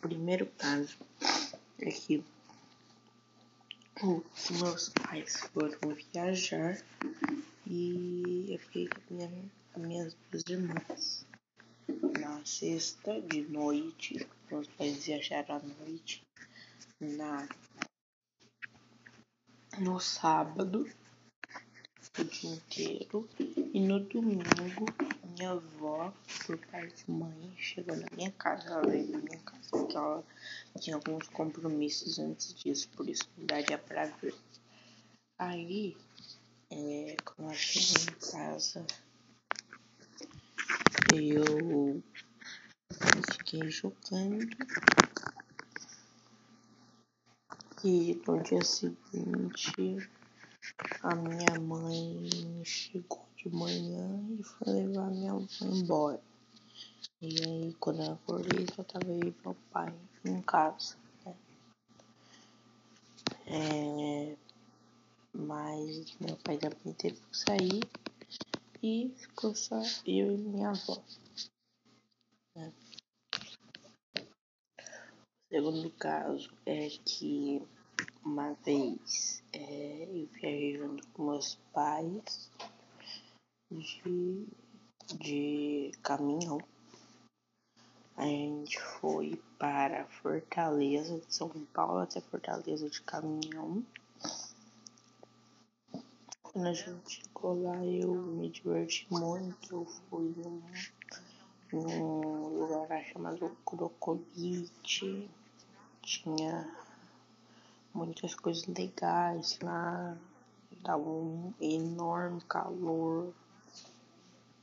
primeiro caso é que os meus pais foram viajar e eu fiquei com minha, as minhas duas irmãs. Na sexta de noite, meus pais viajaram à noite. Na, no sábado, o dia inteiro. E no domingo, minha avó, por parte de mãe, chegou na minha casa. Ela veio na minha casa porque ela tinha alguns compromissos antes disso, por isso não daria pra ver. Aí, é, quando ela chegou em casa, eu fiquei jogando. E no dia seguinte, a minha mãe chegou de manhã e foi levar minha avó embora. E aí, quando eu acordei, só tava e meu pai em casa. Né? É, mas meu pai também teve que sair e ficou só eu e minha avó. Né? O segundo caso é que uma vez é, eu viajei junto com meus pais de, de caminhão. A gente foi para Fortaleza, de São Paulo até Fortaleza de caminhão. Quando a gente chegou lá, eu me diverti muito. Eu fui num, num lugar chamado Crocodite. Tinha muitas coisas legais lá. Dava um enorme calor